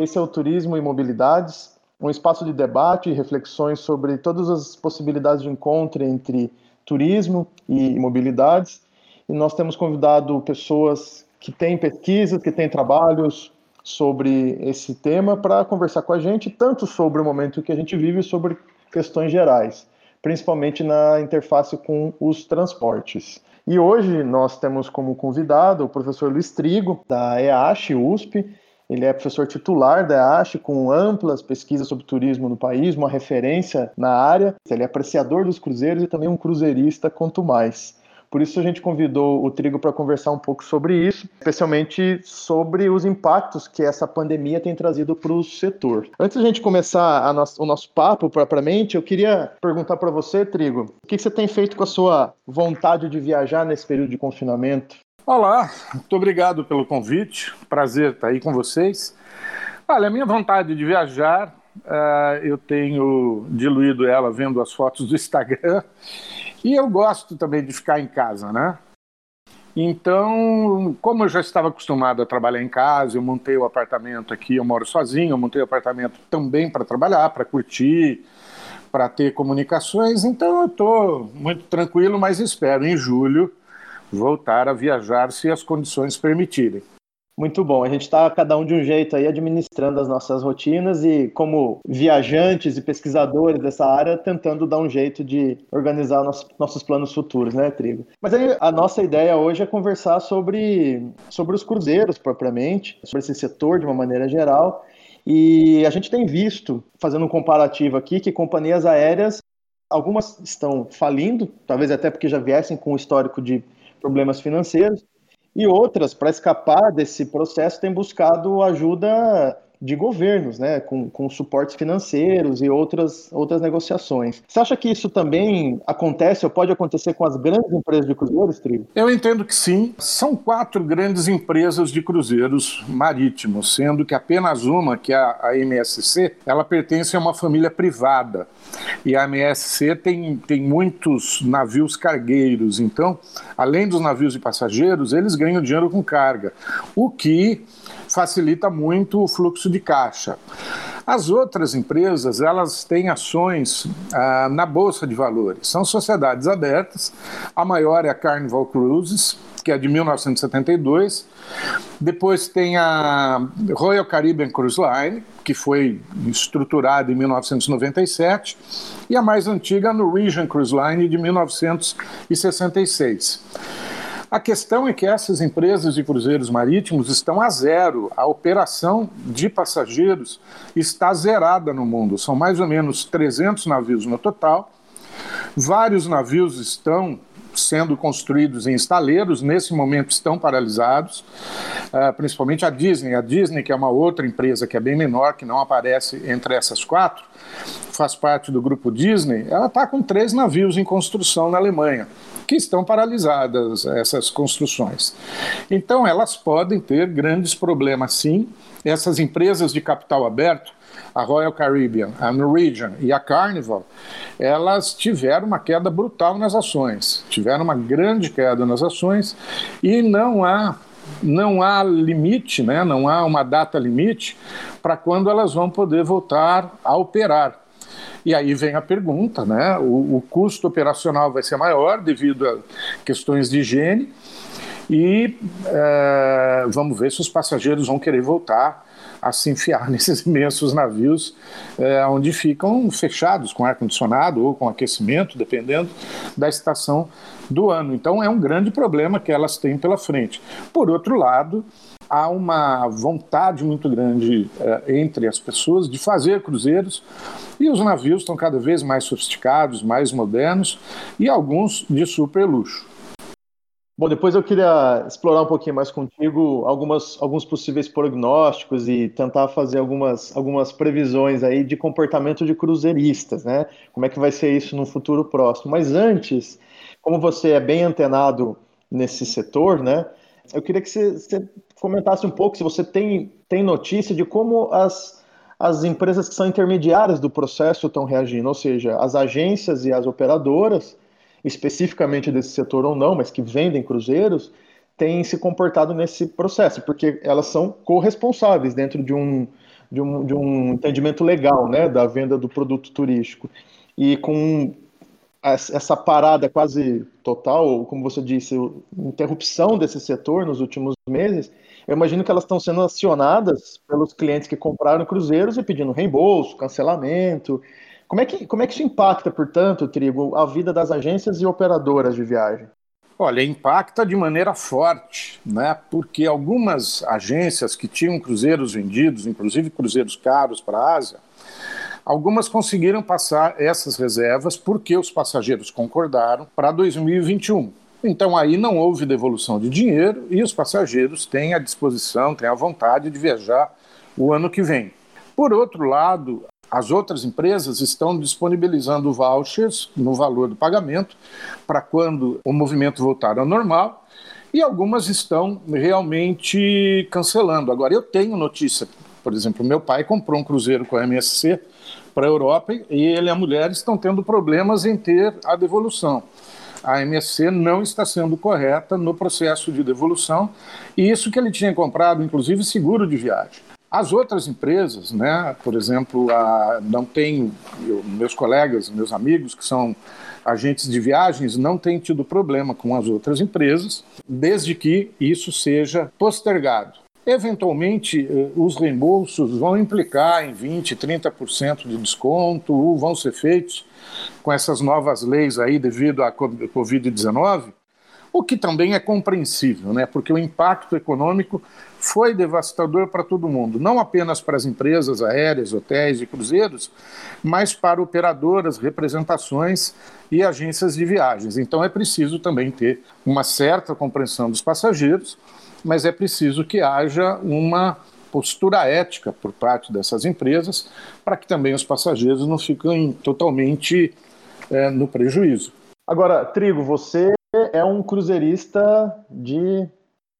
Esse é o Turismo e Mobilidades, um espaço de debate e reflexões sobre todas as possibilidades de encontro entre turismo e mobilidades. E nós temos convidado pessoas que têm pesquisas, que têm trabalhos sobre esse tema para conversar com a gente, tanto sobre o momento que a gente vive, sobre questões gerais, principalmente na interface com os transportes. E hoje nós temos como convidado o professor Luiz Trigo, da EASH, USP, ele é professor titular da ASH, com amplas pesquisas sobre turismo no país, uma referência na área. Ele é apreciador dos cruzeiros e também um cruzeirista, quanto mais. Por isso a gente convidou o Trigo para conversar um pouco sobre isso, especialmente sobre os impactos que essa pandemia tem trazido para o setor. Antes da gente começar no o nosso papo propriamente, eu queria perguntar para você, Trigo, o que você tem feito com a sua vontade de viajar nesse período de confinamento? Olá, muito obrigado pelo convite. Prazer estar aí com vocês. Olha, a minha vontade de viajar, uh, eu tenho diluído ela vendo as fotos do Instagram e eu gosto também de ficar em casa, né? Então, como eu já estava acostumado a trabalhar em casa, eu montei o apartamento aqui, eu moro sozinho, eu montei o apartamento também para trabalhar, para curtir, para ter comunicações, então eu estou muito tranquilo, mas espero em julho voltar a viajar se as condições permitirem. Muito bom. A gente está cada um de um jeito aí administrando as nossas rotinas e como viajantes e pesquisadores dessa área tentando dar um jeito de organizar nossos, nossos planos futuros, né, Trigo? Mas aí a nossa ideia hoje é conversar sobre, sobre os cruzeiros propriamente, sobre esse setor de uma maneira geral. E a gente tem visto, fazendo um comparativo aqui, que companhias aéreas, algumas estão falindo, talvez até porque já viessem com o histórico de problemas financeiros, e outras, para escapar desse processo, têm buscado ajuda de governos, né, com, com suportes financeiros e outras, outras negociações. Você acha que isso também acontece ou pode acontecer com as grandes empresas de cruzeiros, Trio? Eu entendo que sim. São quatro grandes empresas de cruzeiros marítimos, sendo que apenas uma, que é a MSC, ela pertence a uma família privada. E a MSC tem, tem muitos navios cargueiros, então, além dos navios de passageiros, eles ganham dinheiro com carga, o que facilita muito o fluxo de caixa. As outras empresas, elas têm ações ah, na Bolsa de Valores. São sociedades abertas. A maior é a Carnival Cruises, que é de 1972. Depois tem a Royal Caribbean Cruise Line, que foi estruturada em 1997. E a mais antiga, a Norwegian Cruise Line, de 1966. A questão é que essas empresas de cruzeiros marítimos estão a zero. A operação de passageiros está zerada no mundo. São mais ou menos 300 navios no total. Vários navios estão sendo construídos em estaleiros, nesse momento estão paralisados, uh, principalmente a Disney. A Disney, que é uma outra empresa que é bem menor, que não aparece entre essas quatro, faz parte do grupo Disney, ela está com três navios em construção na Alemanha que estão paralisadas essas construções. Então, elas podem ter grandes problemas, sim. Essas empresas de capital aberto, a Royal Caribbean, a Norwegian e a Carnival, elas tiveram uma queda brutal nas ações, tiveram uma grande queda nas ações e não há não há limite, né? não há uma data limite para quando elas vão poder voltar a operar. E aí vem a pergunta, né? O, o custo operacional vai ser maior devido a questões de higiene e é, vamos ver se os passageiros vão querer voltar a se enfiar nesses imensos navios é, onde ficam fechados com ar-condicionado ou com aquecimento, dependendo da estação do ano. Então é um grande problema que elas têm pela frente. Por outro lado, há uma vontade muito grande é, entre as pessoas de fazer cruzeiros e os navios estão cada vez mais sofisticados, mais modernos e alguns de super luxo. Bom, depois eu queria explorar um pouquinho mais contigo algumas, alguns possíveis prognósticos e tentar fazer algumas, algumas previsões aí de comportamento de cruzeiristas, né? Como é que vai ser isso no futuro próximo. Mas antes, como você é bem antenado nesse setor, né? Eu queria que você, você comentasse um pouco se você tem, tem notícia de como as, as empresas que são intermediárias do processo estão reagindo, ou seja, as agências e as operadoras, especificamente desse setor ou não, mas que vendem cruzeiros, têm se comportado nesse processo, porque elas são corresponsáveis dentro de um, de um, de um entendimento legal né, da venda do produto turístico. E com essa parada quase total, como você disse, interrupção desse setor nos últimos meses, eu imagino que elas estão sendo acionadas pelos clientes que compraram cruzeiros e pedindo reembolso, cancelamento. Como é que, como é que isso impacta, portanto, Trigo, a vida das agências e operadoras de viagem? Olha, impacta de maneira forte, né? porque algumas agências que tinham cruzeiros vendidos, inclusive cruzeiros caros para a Ásia, Algumas conseguiram passar essas reservas porque os passageiros concordaram para 2021. Então aí não houve devolução de dinheiro e os passageiros têm a disposição, têm a vontade de viajar o ano que vem. Por outro lado, as outras empresas estão disponibilizando vouchers no valor do pagamento para quando o movimento voltar ao normal e algumas estão realmente cancelando. Agora, eu tenho notícia, por exemplo, meu pai comprou um cruzeiro com a MSC para a Europa e ele e a mulher estão tendo problemas em ter a devolução. A MSC não está sendo correta no processo de devolução e isso que ele tinha comprado, inclusive seguro de viagem. As outras empresas, né, por exemplo, a, não tem eu, meus colegas, meus amigos que são agentes de viagens não têm tido problema com as outras empresas, desde que isso seja postergado. Eventualmente, eh, os reembolsos vão implicar em 20%, 30% de desconto, ou vão ser feitos com essas novas leis aí devido à Covid-19, o que também é compreensível, né? porque o impacto econômico foi devastador para todo mundo, não apenas para as empresas aéreas, hotéis e cruzeiros, mas para operadoras, representações e agências de viagens. Então é preciso também ter uma certa compreensão dos passageiros mas é preciso que haja uma postura ética por parte dessas empresas para que também os passageiros não fiquem totalmente é, no prejuízo. Agora, Trigo, você é um cruzeirista de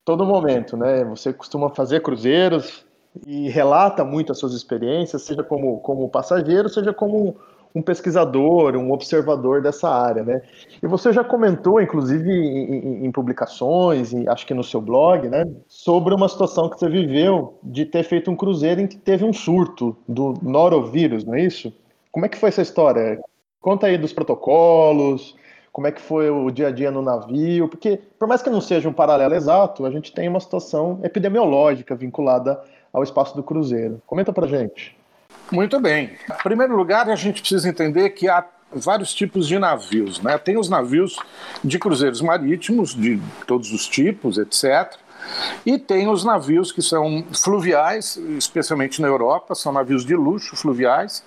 todo momento, né? Você costuma fazer cruzeiros e relata muito as suas experiências, seja como, como passageiro, seja como um pesquisador, um observador dessa área, né? E você já comentou, inclusive em, em, publicações, acho que no seu blog, né, sobre uma situação que você viveu de ter feito um cruzeiro em que teve um surto do norovírus, não é isso? Como é que foi essa história? Conta aí dos protocolos, como é que foi o dia a dia no navio, porque por mais que não seja um paralelo exato, a gente tem uma situação epidemiológica vinculada ao espaço do cruzeiro. Comenta pra gente. Muito bem. Em primeiro lugar, a gente precisa entender que há vários tipos de navios. Né? Tem os navios de cruzeiros marítimos, de todos os tipos, etc. E tem os navios que são fluviais, especialmente na Europa, são navios de luxo fluviais.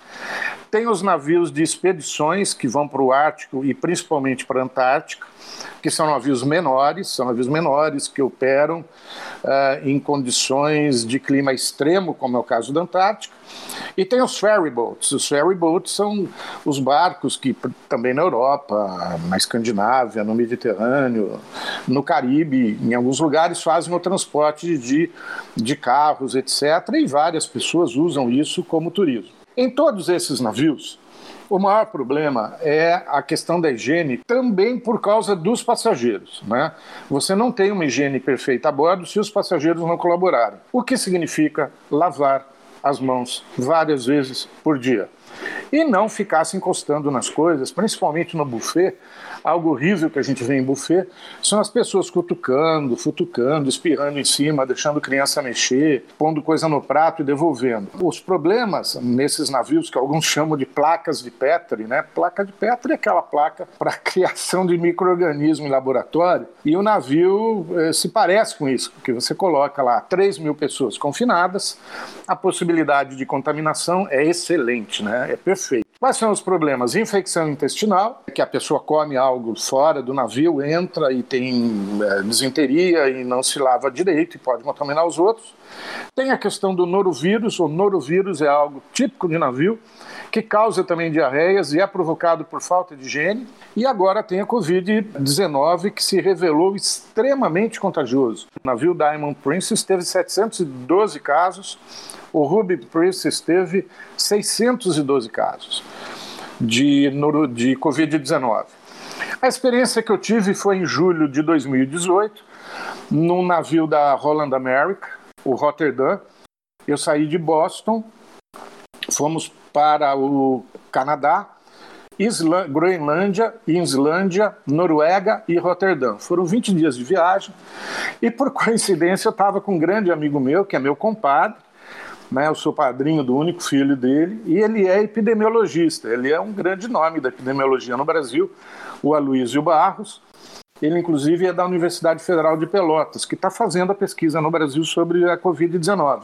Tem os navios de expedições que vão para o Ártico e principalmente para a Antártica que são navios menores, são navios menores que operam uh, em condições de clima extremo, como é o caso da Antártica. E tem os ferry boats. Os ferry boats são os barcos que também na Europa, na Escandinávia, no Mediterrâneo, no Caribe, em alguns lugares fazem o transporte de, de carros, etc. E várias pessoas usam isso como turismo. Em todos esses navios, o maior problema é a questão da higiene, também por causa dos passageiros. Né? Você não tem uma higiene perfeita a bordo se os passageiros não colaborarem. O que significa lavar as mãos várias vezes por dia. E não ficar se encostando nas coisas, principalmente no buffet, algo horrível que a gente vê em buffet são as pessoas cutucando, futucando, espirrando em cima, deixando criança mexer, pondo coisa no prato e devolvendo. Os problemas nesses navios que alguns chamam de placas de Petri, né? Placa de Petri é aquela placa para criação de microorganismo em laboratório e o navio eh, se parece com isso, porque você coloca lá 3 mil pessoas confinadas, a possibilidade de contaminação é excelente, né? É perfeito. Quais são os problemas? Infecção intestinal, que a pessoa come algo fora do navio, entra e tem é, e não se lava direito e pode contaminar os outros. Tem a questão do norovírus. O norovírus é algo típico de navio, que causa também diarreias e é provocado por falta de higiene. E agora tem a Covid-19, que se revelou extremamente contagioso. O navio Diamond Princess teve 712 casos, o Ruby Princess teve 612 casos de, de Covid-19. A experiência que eu tive foi em julho de 2018, num navio da Holland America, o Rotterdam. Eu saí de Boston, fomos para o Canadá, Isla Groenlândia, Islândia, Noruega e Roterdã. Foram 20 dias de viagem e, por coincidência, eu estava com um grande amigo meu, que é meu compadre, né, eu sou padrinho do único filho dele, e ele é epidemiologista. Ele é um grande nome da epidemiologia no Brasil, o Aloysio Barros. Ele, inclusive, é da Universidade Federal de Pelotas, que está fazendo a pesquisa no Brasil sobre a Covid-19.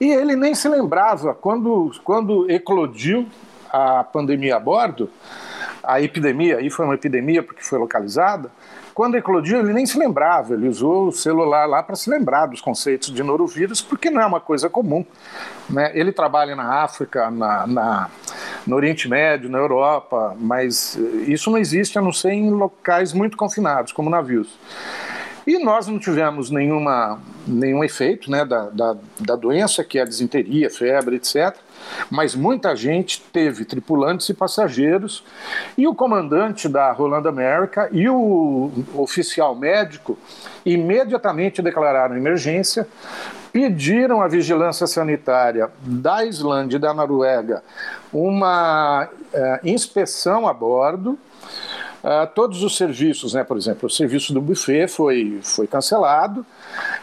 E ele nem se lembrava, quando, quando eclodiu a pandemia a bordo, a epidemia, aí foi uma epidemia porque foi localizada, quando eclodiu ele nem se lembrava, ele usou o celular lá para se lembrar dos conceitos de norovírus, porque não é uma coisa comum. Né? Ele trabalha na África, na, na, no Oriente Médio, na Europa, mas isso não existe a não ser em locais muito confinados, como navios. E nós não tivemos nenhuma, nenhum efeito né, da, da, da doença, que é a desinteria, febre, etc mas muita gente teve, tripulantes e passageiros, e o comandante da Roland America e o oficial médico imediatamente declararam emergência, pediram à vigilância sanitária da Islândia e da Noruega uma uh, inspeção a bordo Uh, todos os serviços, né, por exemplo, o serviço do buffet foi, foi cancelado,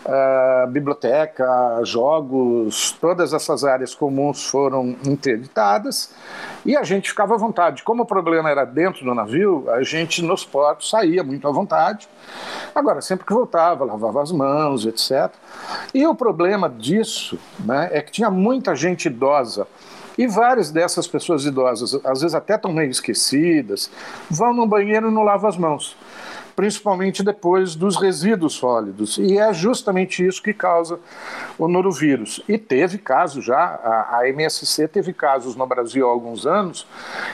uh, biblioteca, jogos, todas essas áreas comuns foram interditadas e a gente ficava à vontade. Como o problema era dentro do navio, a gente nos portos saía muito à vontade. Agora, sempre que voltava, lavava as mãos, etc. E o problema disso né, é que tinha muita gente idosa e várias dessas pessoas idosas, às vezes até estão meio esquecidas, vão no banheiro e não lavam as mãos, principalmente depois dos resíduos sólidos. E é justamente isso que causa o norovírus. E teve casos já, a, a MSC teve casos no Brasil há alguns anos,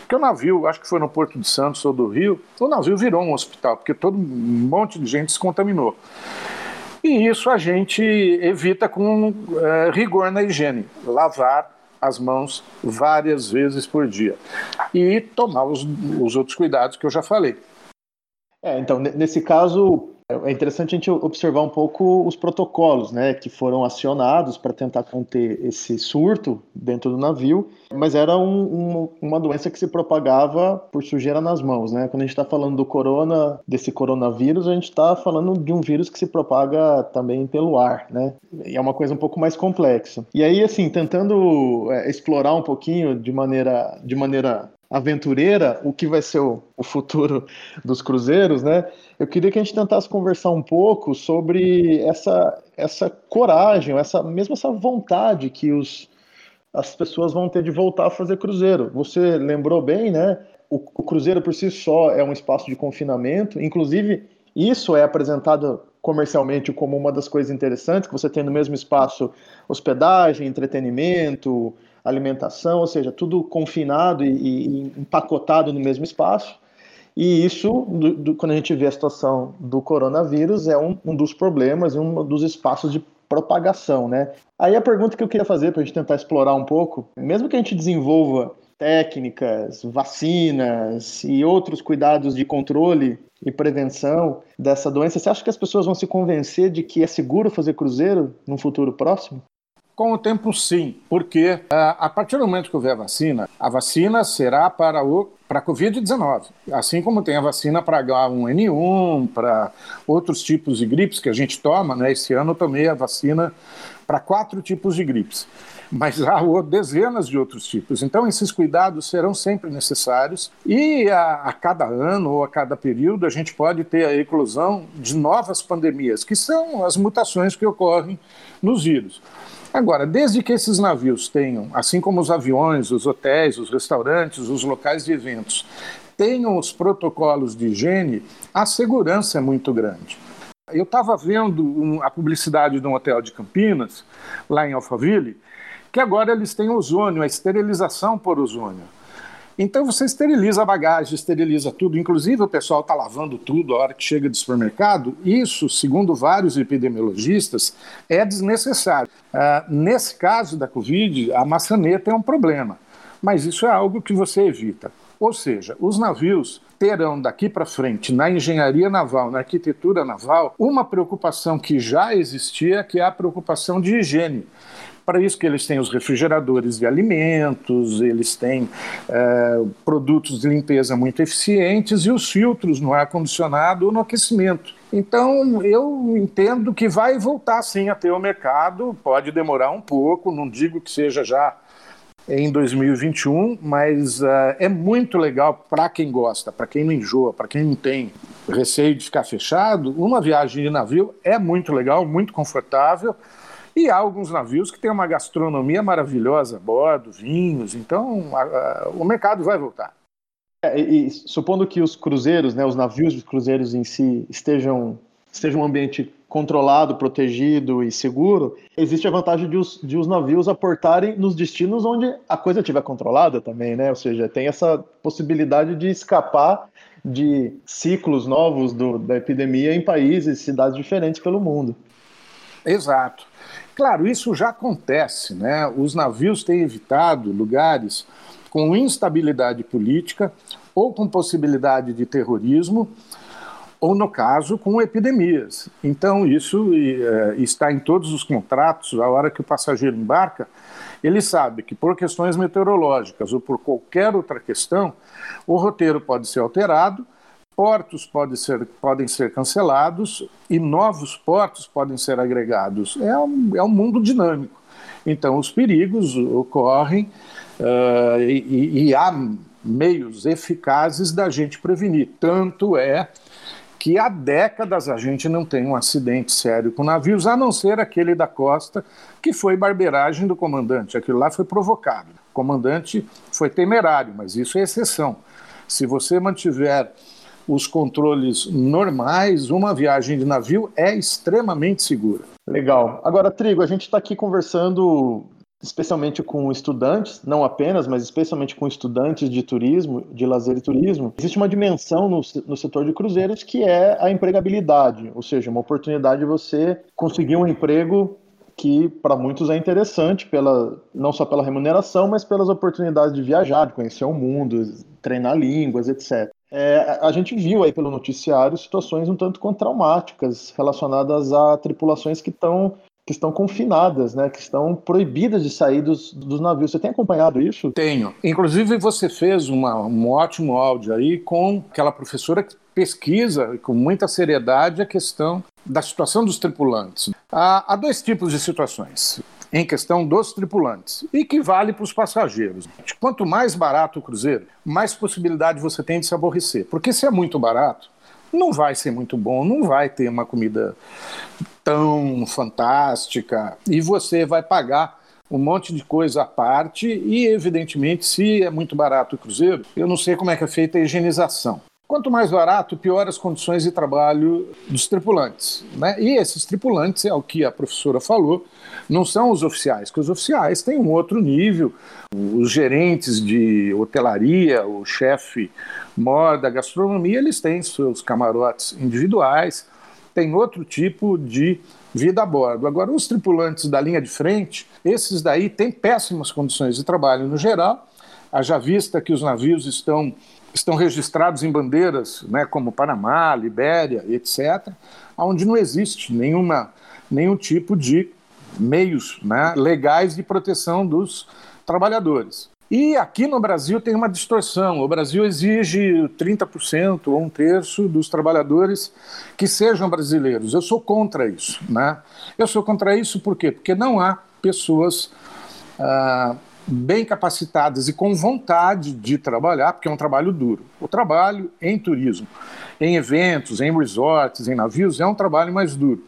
que o navio, acho que foi no Porto de Santos ou do Rio, o navio virou um hospital, porque todo um monte de gente se contaminou. E isso a gente evita com é, rigor na higiene. Lavar as mãos várias vezes por dia. E tomar os, os outros cuidados que eu já falei. É, então, nesse caso, é interessante a gente observar um pouco os protocolos né, que foram acionados para tentar conter esse surto dentro do navio, mas era um, um, uma doença que se propagava por sujeira nas mãos. Né? Quando a gente está falando do corona, desse coronavírus, a gente está falando de um vírus que se propaga também pelo ar. Né? E é uma coisa um pouco mais complexa. E aí, assim, tentando é, explorar um pouquinho de maneira, de maneira aventureira, o que vai ser o, o, futuro dos cruzeiros, né? Eu queria que a gente tentasse conversar um pouco sobre essa, essa coragem, essa mesmo essa vontade que os, as pessoas vão ter de voltar a fazer cruzeiro. Você lembrou bem, né? O, o cruzeiro por si só é um espaço de confinamento, inclusive isso é apresentado comercialmente como uma das coisas interessantes, que você tem no mesmo espaço hospedagem, entretenimento, alimentação, ou seja, tudo confinado e, e empacotado no mesmo espaço. E isso, do, do, quando a gente vê a situação do coronavírus, é um, um dos problemas um dos espaços de propagação, né? Aí a pergunta que eu queria fazer para a gente tentar explorar um pouco, mesmo que a gente desenvolva técnicas, vacinas e outros cuidados de controle e prevenção dessa doença, você acha que as pessoas vão se convencer de que é seguro fazer cruzeiro num futuro próximo? Com o tempo, sim, porque uh, a partir do momento que houver vacina, a vacina será para o para a Covid-19, assim como tem a vacina para H1N1, para outros tipos de gripes que a gente toma, né? Esse ano eu tomei a vacina para quatro tipos de gripes, mas há dezenas de outros tipos. Então, esses cuidados serão sempre necessários e a, a cada ano ou a cada período a gente pode ter a eclosão de novas pandemias, que são as mutações que ocorrem nos vírus. Agora, desde que esses navios tenham, assim como os aviões, os hotéis, os restaurantes, os locais de eventos, tenham os protocolos de higiene, a segurança é muito grande. Eu estava vendo um, a publicidade de um hotel de Campinas, lá em Alphaville, que agora eles têm ozônio, a esterilização por ozônio. Então você esteriliza a bagagem, esteriliza tudo, inclusive o pessoal está lavando tudo a hora que chega do supermercado. Isso, segundo vários epidemiologistas, é desnecessário. Uh, nesse caso da Covid, a maçaneta é um problema, mas isso é algo que você evita. Ou seja, os navios terão daqui para frente, na engenharia naval, na arquitetura naval, uma preocupação que já existia, que é a preocupação de higiene. Para isso que eles têm os refrigeradores de alimentos, eles têm é, produtos de limpeza muito eficientes e os filtros no ar-condicionado ou no aquecimento. Então, eu entendo que vai voltar sim a ter o mercado, pode demorar um pouco, não digo que seja já em 2021, mas uh, é muito legal para quem gosta, para quem não enjoa, para quem não tem receio de ficar fechado. Uma viagem de navio é muito legal, muito confortável. E há alguns navios que têm uma gastronomia maravilhosa a bordo, vinhos, então a, a, o mercado vai voltar. É, e, supondo que os cruzeiros, né, os navios dos cruzeiros em si estejam estejam um ambiente controlado, protegido e seguro, existe a vantagem de os, de os navios aportarem nos destinos onde a coisa estiver controlada também, né? Ou seja, tem essa possibilidade de escapar de ciclos novos do, da epidemia em países, cidades diferentes pelo mundo. Exato. Claro, isso já acontece, né? Os navios têm evitado lugares com instabilidade política ou com possibilidade de terrorismo ou, no caso, com epidemias. Então, isso é, está em todos os contratos, a hora que o passageiro embarca, ele sabe que por questões meteorológicas ou por qualquer outra questão, o roteiro pode ser alterado, portos podem ser, podem ser cancelados e novos portos podem ser agregados. É um, é um mundo dinâmico. Então, os perigos ocorrem uh, e, e há meios eficazes da gente prevenir. Tanto é que há décadas a gente não tem um acidente sério com navios, a não ser aquele da costa, que foi barbeiragem do comandante. Aquilo lá foi provocado. O comandante foi temerário, mas isso é exceção. Se você mantiver os controles normais, uma viagem de navio é extremamente segura. Legal. Agora, Trigo, a gente está aqui conversando especialmente com estudantes, não apenas, mas especialmente com estudantes de turismo, de lazer e turismo, existe uma dimensão no, no setor de cruzeiros que é a empregabilidade, ou seja, uma oportunidade de você conseguir um emprego que para muitos é interessante, pela, não só pela remuneração, mas pelas oportunidades de viajar, de conhecer o mundo, treinar línguas, etc. É, a gente viu aí pelo noticiário situações um tanto quanto traumáticas relacionadas a tripulações que estão que estão confinadas, né, que estão proibidas de sair dos, dos navios. Você tem acompanhado isso? Tenho. Inclusive, você fez uma, um ótimo áudio aí com aquela professora que pesquisa com muita seriedade a questão da situação dos tripulantes. Há, há dois tipos de situações em questão dos tripulantes e que vale para os passageiros. Quanto mais barato o cruzeiro, mais possibilidade você tem de se aborrecer. Porque se é muito barato, não vai ser muito bom, não vai ter uma comida tão fantástica e você vai pagar um monte de coisa à parte e, evidentemente, se é muito barato o cruzeiro, eu não sei como é que é feita a higienização. Quanto mais barato, pior as condições de trabalho dos tripulantes. Né? E esses tripulantes, é o que a professora falou, não são os oficiais, que os oficiais têm um outro nível. Os gerentes de hotelaria, o chefe maior da gastronomia, eles têm seus camarotes individuais, tem outro tipo de vida a bordo. Agora, os tripulantes da linha de frente, esses daí têm péssimas condições de trabalho no geral, haja vista que os navios estão, estão registrados em bandeiras né, como Panamá, Libéria, etc., onde não existe nenhuma, nenhum tipo de meios né, legais de proteção dos trabalhadores. E aqui no Brasil tem uma distorção. O Brasil exige 30% ou um terço dos trabalhadores que sejam brasileiros. Eu sou contra isso. Né? Eu sou contra isso por quê? Porque não há pessoas ah, bem capacitadas e com vontade de trabalhar, porque é um trabalho duro. O trabalho em turismo, em eventos, em resorts, em navios, é um trabalho mais duro.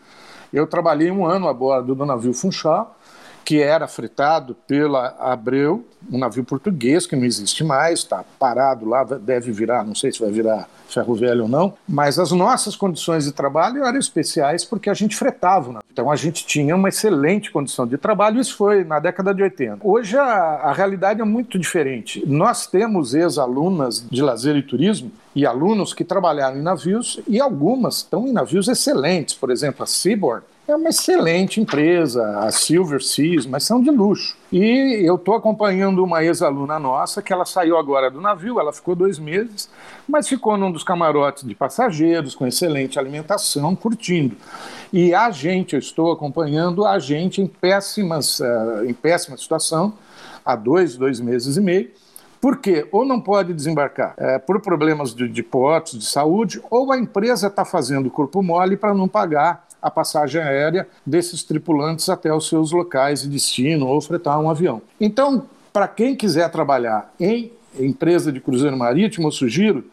Eu trabalhei um ano a bordo do navio Funchal, que era fretado pela Abreu, um navio português que não existe mais, está parado lá, deve virar, não sei se vai virar ferro velho ou não, mas as nossas condições de trabalho eram especiais porque a gente fretava. Né? Então a gente tinha uma excelente condição de trabalho, isso foi na década de 80. Hoje a, a realidade é muito diferente. Nós temos ex-alunas de lazer e turismo e alunos que trabalharam em navios e algumas estão em navios excelentes, por exemplo, a Seabourn é uma excelente empresa, a Silver Seas, mas são de luxo. E eu estou acompanhando uma ex-aluna nossa que ela saiu agora do navio, ela ficou dois meses, mas ficou num dos camarotes de passageiros, com excelente alimentação, curtindo. E a gente, eu estou acompanhando a gente em, péssimas, uh, em péssima situação, há dois, dois meses e meio, por quê? Ou não pode desembarcar é, por problemas de, de portos, de saúde, ou a empresa está fazendo corpo mole para não pagar a passagem aérea desses tripulantes até os seus locais de destino ou fretar um avião. Então, para quem quiser trabalhar em empresa de cruzeiro marítimo, eu sugiro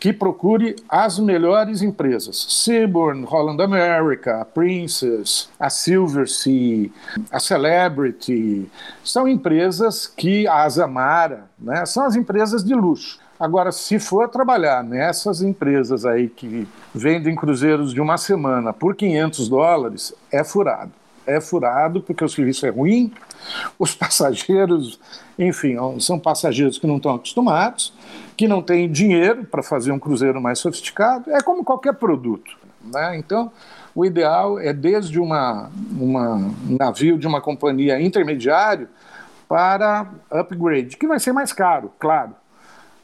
que procure as melhores empresas. Seaborn, Holland America, a Princess, a Silver Sea, a Celebrity. São empresas que, a Azamara, né, são as empresas de luxo. Agora, se for trabalhar nessas empresas aí que vendem cruzeiros de uma semana por 500 dólares, é furado. É furado porque o serviço é ruim, os passageiros, enfim, são passageiros que não estão acostumados, que não tem dinheiro para fazer um cruzeiro mais sofisticado, é como qualquer produto. Né? Então, o ideal é desde uma, uma, um navio de uma companhia intermediário para upgrade, que vai ser mais caro, claro.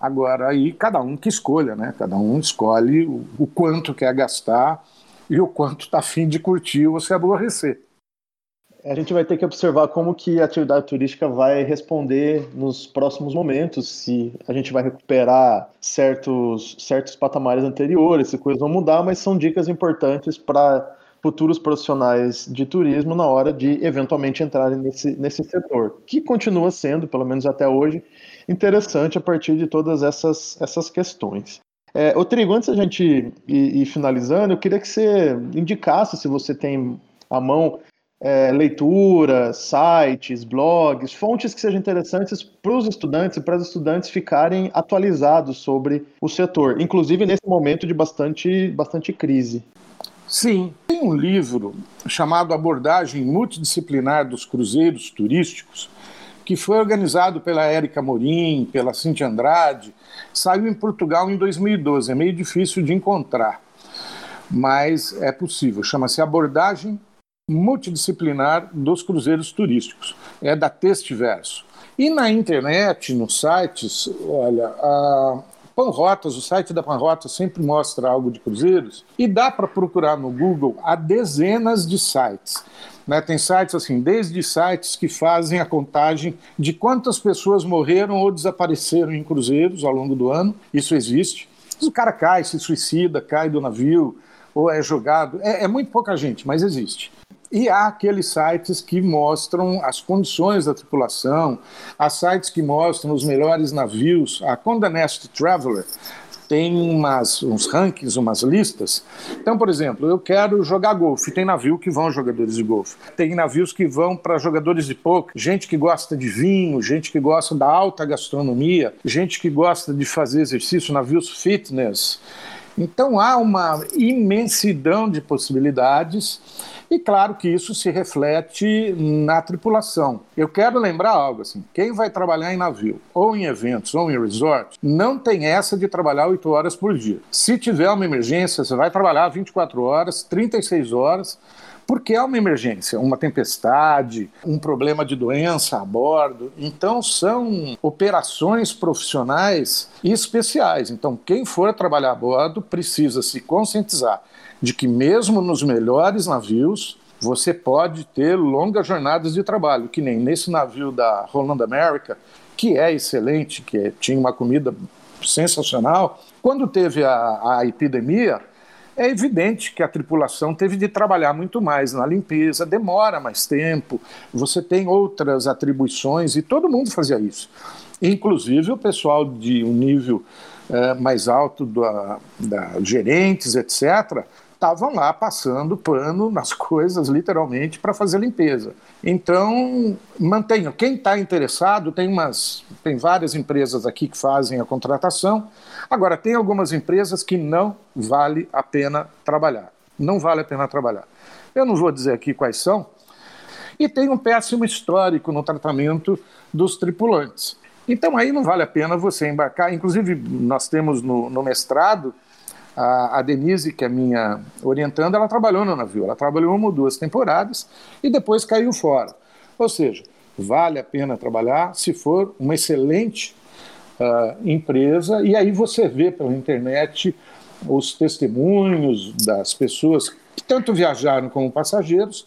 Agora, aí cada um que escolha, né? Cada um escolhe o, o quanto quer gastar e o quanto está afim de curtir ou se aborrecer. A gente vai ter que observar como que a atividade turística vai responder nos próximos momentos, se a gente vai recuperar certos, certos patamares anteriores, se coisas vão mudar, mas são dicas importantes para futuros profissionais de turismo na hora de eventualmente entrarem nesse, nesse setor, que continua sendo, pelo menos até hoje, interessante a partir de todas essas, essas questões. É, Trigo, antes da gente ir, ir finalizando, eu queria que você indicasse, se você tem à mão, é, leituras, sites, blogs, fontes que sejam interessantes para os estudantes e para os estudantes ficarem atualizados sobre o setor, inclusive nesse momento de bastante, bastante crise. Sim, tem um livro chamado Abordagem Multidisciplinar dos Cruzeiros Turísticos, que foi organizado pela Érica Morim, pela Cintia Andrade, saiu em Portugal em 2012, é meio difícil de encontrar, mas é possível, chama-se Abordagem multidisciplinar dos cruzeiros turísticos. É da Textiverso. E na internet, nos sites, olha, a Panrotas, o site da Panrotas sempre mostra algo de cruzeiros e dá para procurar no Google há dezenas de sites. Né, tem sites assim, desde sites que fazem a contagem de quantas pessoas morreram ou desapareceram em cruzeiros ao longo do ano. Isso existe. O cara cai, se suicida, cai do navio ou é jogado. É, é muito pouca gente, mas existe. E há aqueles sites que mostram as condições da tripulação, há sites que mostram os melhores navios. A Condé Nast Traveler tem umas, uns rankings, umas listas. Então, por exemplo, eu quero jogar golfe. Tem navio que vão jogadores de golfe. Tem navios que vão para jogadores de poker. Gente que gosta de vinho, gente que gosta da alta gastronomia, gente que gosta de fazer exercício, navios fitness. Então há uma imensidão de possibilidades e claro que isso se reflete na tripulação. Eu quero lembrar algo assim: quem vai trabalhar em navio, ou em eventos, ou em resort, não tem essa de trabalhar 8 horas por dia. Se tiver uma emergência, você vai trabalhar 24 horas, 36 horas porque é uma emergência, uma tempestade, um problema de doença a bordo. Então, são operações profissionais especiais. Então, quem for trabalhar a bordo precisa se conscientizar de que, mesmo nos melhores navios, você pode ter longas jornadas de trabalho, que nem nesse navio da Roland America, que é excelente, que tinha uma comida sensacional. Quando teve a, a epidemia, é evidente que a tripulação teve de trabalhar muito mais na limpeza, demora mais tempo, você tem outras atribuições e todo mundo fazia isso. Inclusive o pessoal de um nível é, mais alto da, da gerentes, etc., estavam lá passando pano nas coisas, literalmente, para fazer limpeza. Então, mantenham. Quem está interessado, tem, umas, tem várias empresas aqui que fazem a contratação. Agora, tem algumas empresas que não vale a pena trabalhar. Não vale a pena trabalhar. Eu não vou dizer aqui quais são. E tem um péssimo histórico no tratamento dos tripulantes. Então, aí não vale a pena você embarcar. Inclusive, nós temos no, no mestrado A, a Denise, que é minha orientanda, ela trabalhou no navio. Ela trabalhou uma ou duas temporadas e depois caiu fora. Ou seja, vale a pena trabalhar se for uma excelente uh, empresa. E aí você vê pela internet os testemunhos das pessoas que tanto viajaram como passageiros,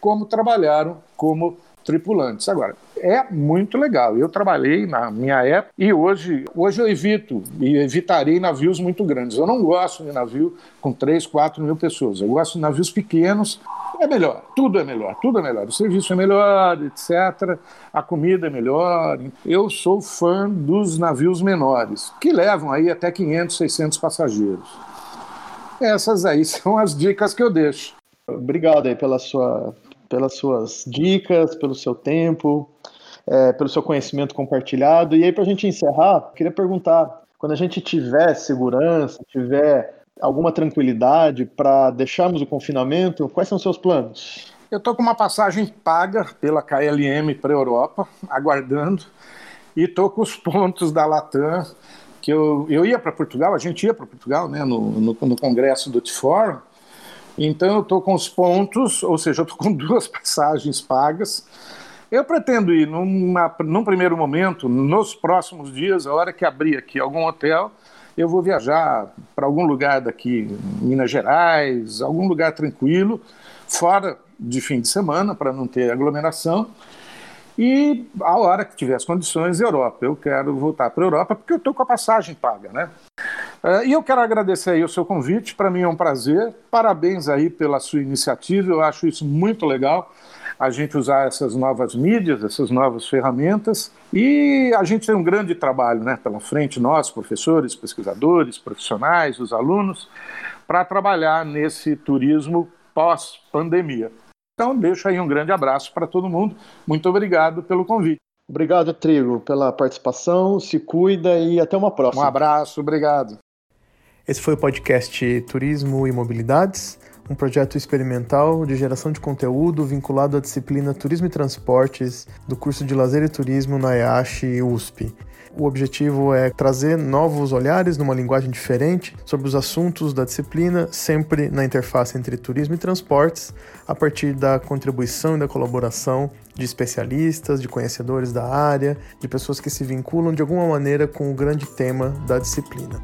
como trabalharam como tripulantes. Agora, é muito legal. Eu trabalhei na minha época e hoje, hoje eu evito e evitarei navios muito grandes. Eu não gosto de navio com 3, 4 mil pessoas. Eu gosto de navios pequenos. É melhor, tudo é melhor, tudo é melhor. O serviço é melhor, etc. A comida é melhor. Eu sou fã dos navios menores, que levam aí até 500, 600 passageiros. Essas aí são as dicas que eu deixo. Obrigado aí pela sua pelas suas dicas, pelo seu tempo, é, pelo seu conhecimento compartilhado. E aí, para a gente encerrar, queria perguntar: quando a gente tiver segurança, tiver alguma tranquilidade para deixarmos o confinamento, quais são os seus planos? Eu estou com uma passagem paga pela KLM para a Europa, aguardando, e estou com os pontos da Latam, que eu, eu ia para Portugal, a gente ia para Portugal né, no, no, no congresso do T-Forum, então eu estou com os pontos, ou seja, eu estou com duas passagens pagas. Eu pretendo ir numa, num primeiro momento, nos próximos dias, a hora que abrir aqui algum hotel, eu vou viajar para algum lugar daqui, Minas Gerais, algum lugar tranquilo, fora de fim de semana, para não ter aglomeração. E a hora que tiver as condições, Europa. Eu quero voltar para a Europa porque eu estou com a passagem paga, né? Uh, e eu quero agradecer aí o seu convite, para mim é um prazer. Parabéns aí pela sua iniciativa, eu acho isso muito legal, a gente usar essas novas mídias, essas novas ferramentas. E a gente tem um grande trabalho né, pela frente, nós, professores, pesquisadores, profissionais, os alunos, para trabalhar nesse turismo pós-pandemia. Então, deixo aí um grande abraço para todo mundo. Muito obrigado pelo convite. Obrigado, Trigo, pela participação. Se cuida e até uma próxima. Um abraço, obrigado. Esse foi o podcast Turismo e Mobilidades, um projeto experimental de geração de conteúdo vinculado à disciplina Turismo e Transportes do curso de Lazer e Turismo na EASH USP. O objetivo é trazer novos olhares numa linguagem diferente sobre os assuntos da disciplina, sempre na interface entre turismo e transportes, a partir da contribuição e da colaboração de especialistas, de conhecedores da área, de pessoas que se vinculam de alguma maneira com o grande tema da disciplina.